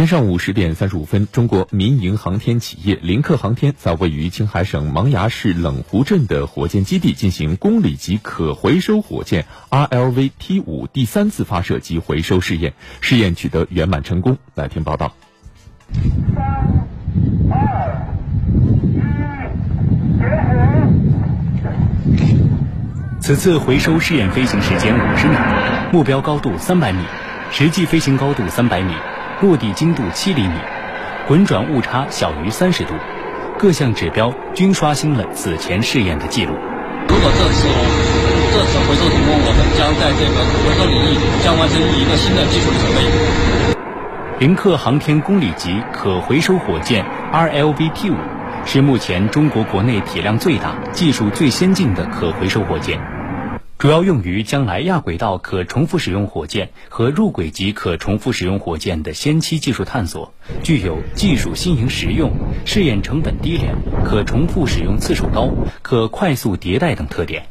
天上午十点三十五分，中国民营航天企业林克航天在位于青海省茫崖市冷湖镇的火箭基地进行公里级可回收火箭 RLV T 五第三次发射及回收试验，试验取得圆满成功。来听报道。三、二、一，点火！此次回收试验飞行时间五十秒，目标高度三百米，实际飞行高度三百米。落地精度七厘米，滚转误差小于三十度，各项指标均刷新了此前试验的记录。如果这次这次回收成功，我们将在这个回收领域将完成一个新的技术里程碑。临客航天公里级可回收火箭 RLV T 五是目前中国国内体量最大、技术最先进的可回收火箭。主要用于将来亚轨道可重复使用火箭和入轨级可重复使用火箭的先期技术探索，具有技术新颖实用、试验成本低廉、可重复使用次数高、可快速迭代等特点。